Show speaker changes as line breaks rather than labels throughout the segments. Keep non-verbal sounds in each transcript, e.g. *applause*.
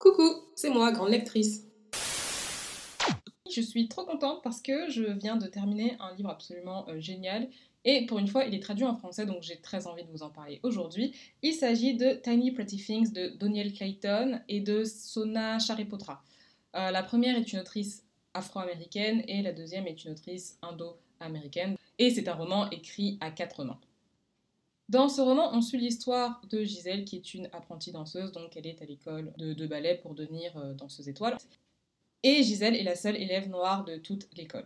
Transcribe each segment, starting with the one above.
Coucou, c'est moi, grande lectrice.
Je suis trop contente parce que je viens de terminer un livre absolument euh, génial et pour une fois il est traduit en français donc j'ai très envie de vous en parler aujourd'hui. Il s'agit de Tiny Pretty Things de Doniel Clayton et de Sona Charipotra. Euh, la première est une autrice afro-américaine et la deuxième est une autrice indo-américaine et c'est un roman écrit à quatre mains. Dans ce roman, on suit l'histoire de Gisèle, qui est une apprentie danseuse, donc elle est à l'école de, ballet pour devenir euh, danseuse étoile. Et Gisèle est la seule élève noire de toute l'école.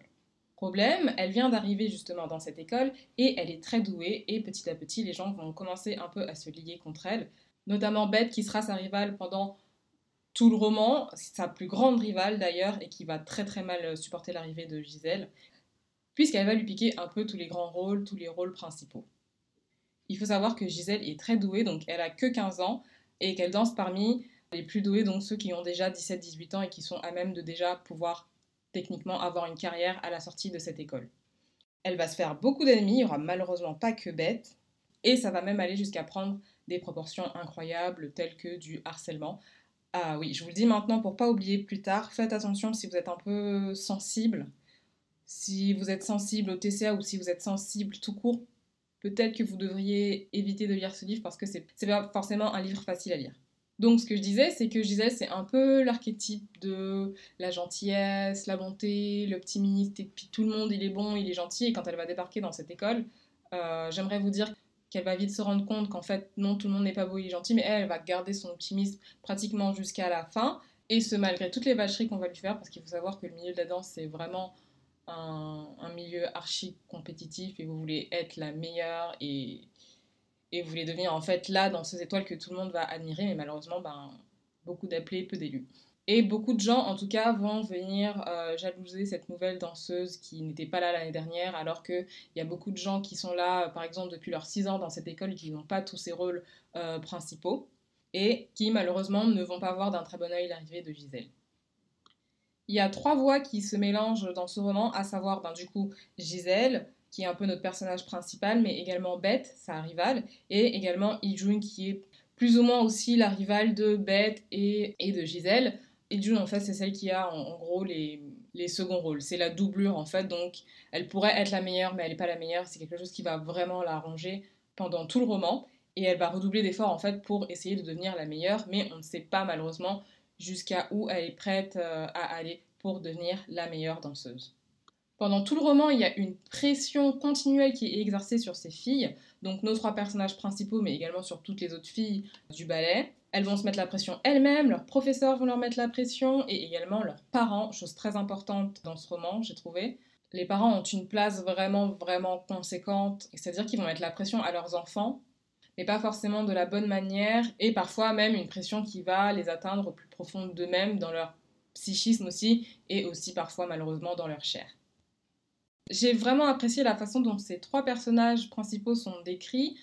Problème, elle vient d'arriver justement dans cette école et elle est très douée et petit à petit les gens vont commencer un peu à se lier contre elle, notamment Bette qui sera sa rivale pendant tout le roman, sa plus grande rivale d'ailleurs et qui va très très mal supporter l'arrivée de Gisèle, puisqu'elle va lui piquer un peu tous les grands rôles, tous les rôles principaux. Il faut savoir que Gisèle est très douée, donc elle a que 15 ans, et qu'elle danse parmi les plus doués, donc ceux qui ont déjà 17-18 ans et qui sont à même de déjà pouvoir techniquement avoir une carrière à la sortie de cette école. Elle va se faire beaucoup d'ennemis, il n'y aura malheureusement pas que bête, et ça va même aller jusqu'à prendre des proportions incroyables telles que du harcèlement. Ah oui, je vous le dis maintenant pour pas oublier plus tard, faites attention si vous êtes un peu sensible, si vous êtes sensible au TCA ou si vous êtes sensible tout court peut-être que vous devriez éviter de lire ce livre parce que c'est pas forcément un livre facile à lire. Donc ce que je disais, c'est que Gisèle, c'est un peu l'archétype de la gentillesse, la bonté, l'optimiste, et puis tout le monde, il est bon, il est gentil, et quand elle va débarquer dans cette école, euh, j'aimerais vous dire qu'elle va vite se rendre compte qu'en fait, non, tout le monde n'est pas beau, il est gentil, mais elle, elle va garder son optimisme pratiquement jusqu'à la fin, et ce malgré toutes les vacheries qu'on va lui faire, parce qu'il faut savoir que le milieu de la danse, c'est vraiment un, milieu archi compétitif et vous voulez être la meilleure et, et vous voulez devenir en fait là dans ces étoiles que tout le monde va admirer, mais malheureusement, ben, beaucoup d'appelés, peu d'élus. Et beaucoup de gens, en tout cas, vont venir euh, jalouser cette nouvelle danseuse qui n'était pas là l'année dernière, alors qu'il y a beaucoup de gens qui sont là, par exemple, depuis leurs 6 ans dans cette école et qui n'ont pas tous ces rôles euh, principaux, et qui, malheureusement, ne vont pas voir d'un très bon oeil l'arrivée de Gisèle. Il y a trois voix qui se mélangent dans ce roman, à savoir ben, du coup Gisèle, qui est un peu notre personnage principal, mais également Beth, sa rivale, et également Ijun, qui est plus ou moins aussi la rivale de Beth et, et de Gisèle. Ijun, en fait, c'est celle qui a en, gros les, les seconds rôles. C'est la doublure, en fait, donc elle pourrait être la meilleure, mais elle n'est pas la meilleure. C'est quelque chose qui va vraiment la ranger pendant tout le roman. Et elle va redoubler d'efforts, en fait, pour essayer de devenir la meilleure, mais on ne sait pas, malheureusement, jusqu'à où elle est prête euh, à aller pour devenir la meilleure danseuse. Pendant tout le roman, il y a une pression continuelle qui est exercée sur ces filles, donc nos trois personnages principaux, mais également sur toutes les autres filles du ballet. Elles vont se mettre la pression elles-mêmes, leurs professeurs vont leur mettre la pression, et également leurs parents, chose très importante dans ce roman, j'ai trouvé. Les parents ont une place vraiment, vraiment conséquente, c'est-à-dire qu'ils vont mettre la pression à leurs enfants, mais pas forcément de la bonne manière, et parfois même une pression qui va les atteindre au plus profond d'eux-mêmes, dans leur psychisme aussi, et aussi parfois malheureusement dans leur chair. J'ai vraiment apprécié la façon dont ces trois personnages principaux sont décrits,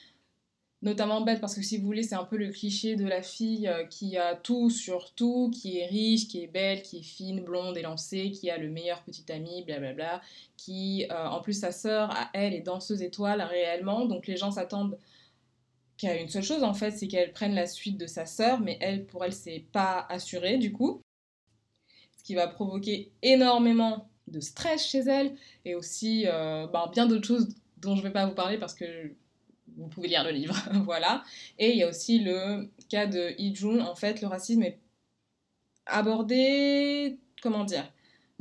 notamment Bette, parce que si vous voulez, c'est un peu le cliché de la fille euh, qui a tout sur tout, qui est riche, qui est belle, qui est fine, blonde, élancée, qui a le meilleur petit ami, blablabla, qui, euh, en plus, sa sœur, à elle, est danseuse étoile réellement, donc les gens s'attendent qui a une seule chose en fait, c'est qu'elle prenne la suite de sa sœur, mais elle, pour elle, c'est pas assuré du coup. Ce qui va provoquer énormément de stress chez elle et aussi euh, ben, bien d'autres choses dont je vais pas vous parler parce que vous pouvez lire le livre, *laughs* voilà. Et il y a aussi le cas de Ijun, en fait, le racisme est abordé, comment dire,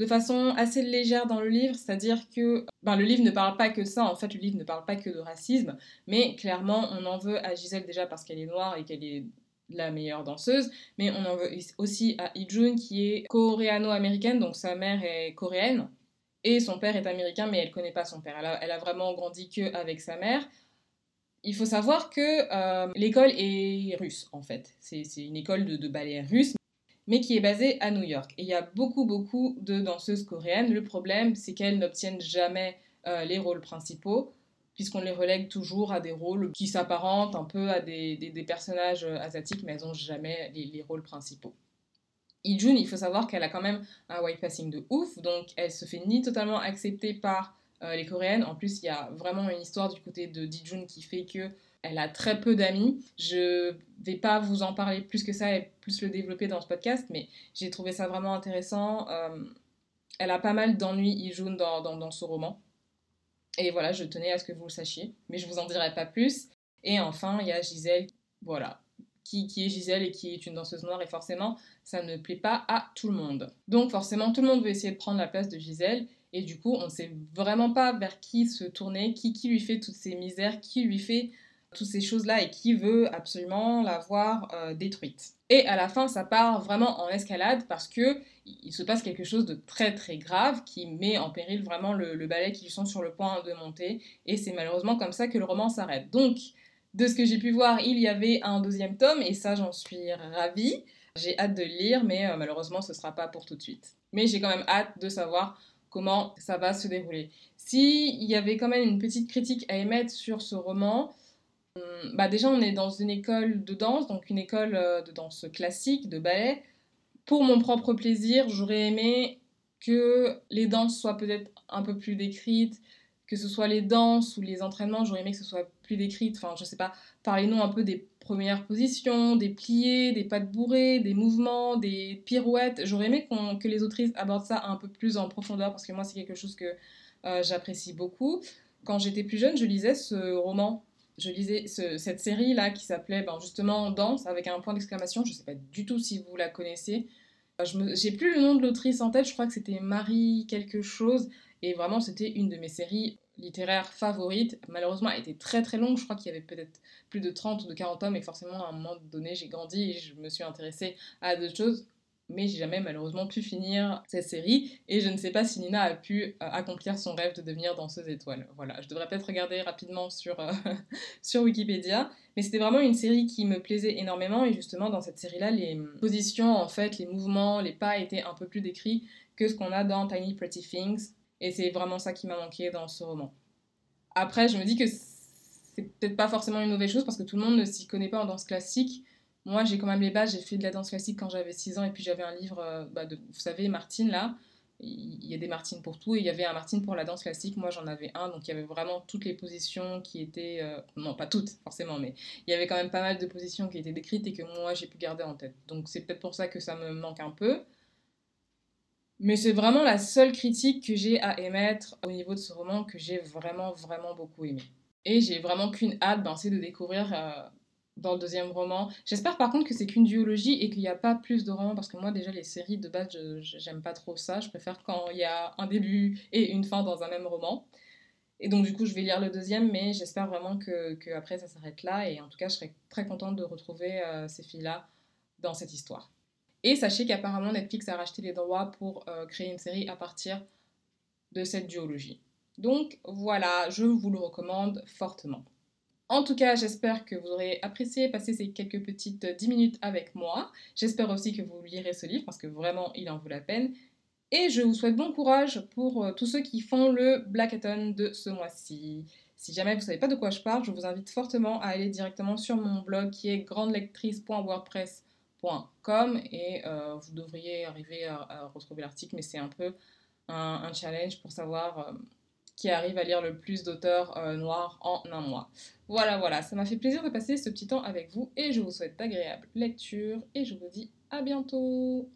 de façon assez légère dans le livre, c'est-à-dire que ben, le livre ne parle pas que ça, en fait le livre ne parle pas que de racisme, mais clairement on en veut à Gisèle déjà parce qu'elle est noire et qu'elle est la meilleure danseuse, mais on en veut aussi à Ijun qui est coréano-américaine, donc sa mère est coréenne, et son père est américain, mais elle connaît pas son père, elle a, vraiment grandi que avec sa mère. Il faut savoir que euh, l'école est russe en fait, c'est une école de ballet russe, mais qui est basée à New York. Et il y a beaucoup, beaucoup de danseuses coréennes. Le problème, c'est qu'elles n'obtiennent jamais euh, les rôles principaux, puisqu'on les relègue toujours à des rôles qui s'apparentent un peu à des, des, personnages euh, asiatiques, mais elles n'ont jamais les, rôles principaux. Ijun, il faut savoir qu'elle a quand même un white passing de ouf, donc elle se fait ni totalement accepter par euh, les coréennes. En plus, il y a vraiment une histoire du côté de Dijun qui fait que Elle a très peu d'amis. Je vais pas vous en parler plus que ça et plus le développer dans ce podcast, mais j'ai trouvé ça vraiment intéressant. Euh, elle a pas mal d'ennuis, dans, dans, dans ce roman. Et voilà, je tenais à ce que vous le sachiez, mais je vous en dirai pas plus. Et enfin, il y a Gisèle, voilà, qui, qui, est Gisèle et qui est une danseuse noire, et forcément, ça ne plaît pas à tout le monde. Donc forcément, tout le monde veut essayer de prendre la place de Gisèle, et du coup, on ne sait vraiment pas vers qui se tourner, qui, qui lui fait toutes ces misères, qui lui fait toutes ces choses-là et qui veut absolument la voir euh, détruite. Et à la fin, ça part vraiment en escalade parce que il se passe quelque chose de très très grave qui met en péril vraiment le, le ballet qu'ils sont sur le point de monter. Et c'est malheureusement comme ça que le roman s'arrête. Donc, de ce que j'ai pu voir, il y avait un deuxième tome et ça, j'en suis ravie. J'ai hâte de le lire, mais euh, malheureusement, ce ne sera pas pour tout de suite. Mais j'ai quand même hâte de savoir comment ça va se dérouler. S'il y avait quand même une petite critique à émettre sur ce roman, bah déjà on est dans une école de danse, donc une école euh, de danse classique, de ballet. Pour mon propre plaisir, j'aurais aimé que les danses soient peut-être un peu plus décrites, que ce soit les danses ou les entraînements, j'aurais aimé que ce soit plus décrite. Enfin, je sais pas, parlez-nous un peu des premières positions, des pliés, des pas de bourrées, des mouvements, des pirouettes. J'aurais aimé que les autrices abordent ça un peu plus en profondeur parce que moi, c'est quelque chose que euh, j'apprécie beaucoup. Quand j'étais plus jeune, je lisais ce roman. Je lisais cette série-là qui s'appelait ben, justement Danse avec un point d'exclamation. Je sais pas du tout si vous la connaissez. Je J'ai plus le nom de l'autrice en tête, je crois que c'était Marie quelque chose. Et vraiment, c'était une de mes séries littéraires favorites. Malheureusement, elle était très très longue. Je crois qu'il y avait peut-être plus de 30 ou de 40 tomes. Et forcément, à un moment donné, j'ai grandi et je me suis intéressée à d'autres choses. Mais j'ai jamais malheureusement pu finir cette série. Et je ne sais pas si Nina a pu euh, accomplir son rêve de devenir danseuse étoile. Voilà, je devrais peut-être regarder rapidement sur, euh, *laughs* sur Wikipédia. Mais c'était vraiment une série qui me plaisait énormément. Et justement, dans cette série-là, les positions, en fait, les mouvements, les pas étaient un peu plus décrits que ce qu'on a dans Tiny Pretty Things et c'est vraiment ça qui m'a manqué dans ce roman. Après, je me dis que c'est peut-être pas forcément une mauvaise chose parce que tout le monde ne s'y connaît pas en danse classique. Moi, j'ai quand même les bases, j'ai fait de la danse classique quand j'avais 6 ans et puis j'avais un livre, euh, bah, de, vous savez, Martine là. Il y a des Martines pour tout et il y avait un Martine pour la danse classique. Moi, j'en avais un, donc il y avait vraiment toutes les positions qui étaient. Euh, non, pas toutes forcément, mais il y avait quand même pas mal de positions qui étaient décrites et que moi j'ai pu garder en tête. Donc c'est peut-être pour ça que ça me manque un peu. Mais c'est vraiment la seule critique que j'ai à émettre au niveau de ce roman que j'ai vraiment, vraiment beaucoup aimé. Et j'ai vraiment qu'une hâte, ben, c'est de découvrir euh, dans le deuxième roman. J'espère par contre que c'est qu'une duologie et qu'il n'y a pas plus de romans, parce que moi déjà les séries de base, j'aime pas trop ça. Je préfère quand il y a un début et une fin dans un même roman. Et donc du coup, je vais lire le deuxième, mais j'espère vraiment que, que, après ça s'arrête là. Et en tout cas, je serais très contente de retrouver euh, ces filles-là dans cette histoire. Et sachez qu'apparemment Netflix a racheté les droits pour euh, créer une série à partir de cette duologie. Donc voilà, je vous le recommande fortement. En tout cas, j'espère que vous aurez apprécié passer ces quelques petites 10 minutes avec moi. J'espère aussi que vous lirez ce livre parce que vraiment, il en vaut la peine. Et je vous souhaite bon courage pour euh, tous ceux qui font le Blackathon de ce mois-ci. Si jamais vous ne savez pas de quoi je parle, je vous invite fortement à aller directement sur mon blog qui est grandelectrice.wordpress.com et euh, vous devriez arriver à, retrouver l'article, mais c'est un peu un, challenge pour savoir euh, qui arrive à lire le plus d'auteurs euh, noirs en un mois. Voilà, voilà, ça m'a fait plaisir de passer ce petit temps avec vous et je vous souhaite d'agréables lectures et je vous dis à bientôt